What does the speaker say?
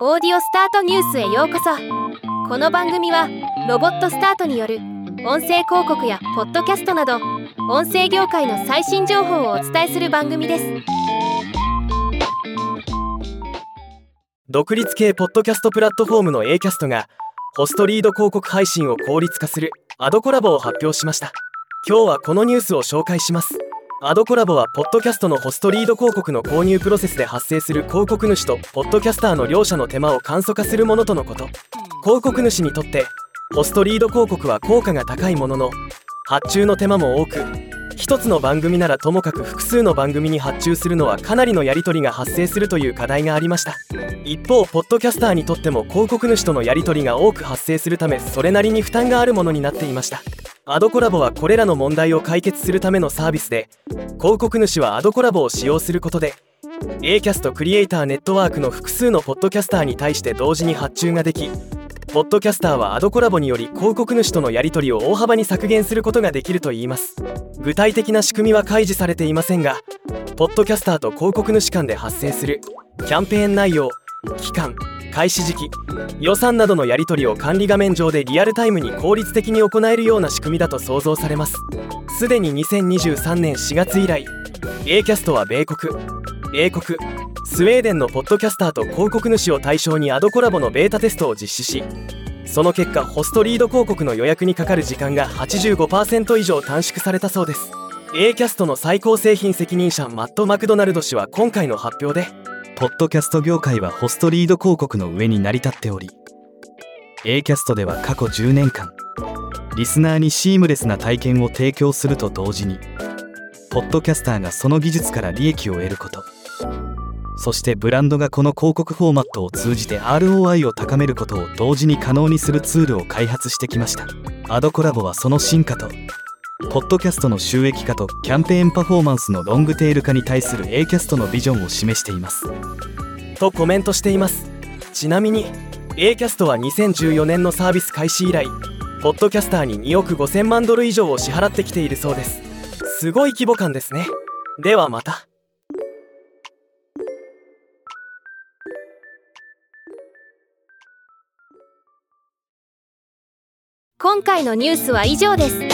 オーディオスタートニュースへようこそ。この番組はロボットスタートによる音声広告やポッドキャストなど音声業界の最新情報をお伝えする番組です。独立系ポッドキャストプラットフォームの A キャストがホストリード広告配信を効率化するアドコラボを発表しました。今日はこのニュースを紹介します。アドコラボはポッドキャストのホストリード広告の購入プロセスで発生する広告主とポッドキャスターの両者の手間を簡素化するものとのこと。広告主にとってホストリード広告は効果が高いものの発注の手間も多く一つの番組ならともかく複数の番組に発注するのはかなりのやり取りが発生するという課題がありました。一方ポッドキャスターにとっても広告主とのやり取りが多く発生するためそれなりに負担があるものになっていました。アドコラボはこれらの問題を解決するためのサービスで広告主はアドコラボを使用することで A キャストクリエイターネットワークの複数のポッドキャスターに対して同時に発注ができポッドキャスターはアドコラボにより広告主とのやり取りを大幅に削減することができるといいます。具体的な仕組みは開示されていませんがポッドキャスターと広告主間で発生するキャンペーン内容期間開始時期予算などのやり取りを管理画面上でリアルタイムに効率的に行えるような仕組みだと想像されます。すでに2023年4月以来 A キャストは米国英国スウェーデンのポッドキャスターと広告主を対象にアドコラボのベータテストを実施しその結果ホストリード広告の予約にかかる時間が85%以上短縮されたそうです。A キャストの最高製品責任者マット・マクドナルド氏は今回の発表でポッドキャスト業界はホストリード広告の上に成り立っており A キャストでは過去10年間リスナーにシームレスな体験を提供すると同時にポッドキャスターがその技術から利益を得ることそしてブランドがこの広告フォーマットを通じて ROI を高めることを同時に可能にするツールを開発してきました。アドコラボはその進化とポッドキャストの収益化とキャンペーンパフォーマンスのロングテール化に対する A キャストのビジョンを示しています。とコメントしています。ちなみに A キャストは2014年のサービス開始以来ポッドキャスターに2億5000万ドル以上を支払ってきているそうです。すごい規模感ですね。ではまた。今回のニュースは以上です